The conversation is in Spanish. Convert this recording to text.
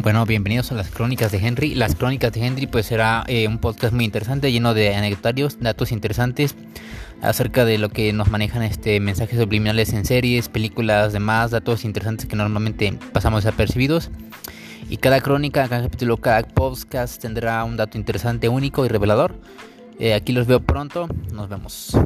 Bueno, bienvenidos a las crónicas de Henry. Las crónicas de Henry pues será eh, un podcast muy interesante, lleno de anecdotarios, datos interesantes acerca de lo que nos manejan este mensajes subliminales en series, películas, demás, datos interesantes que normalmente pasamos desapercibidos. Y cada crónica, cada capítulo, cada podcast tendrá un dato interesante, único y revelador. Eh, aquí los veo pronto. Nos vemos.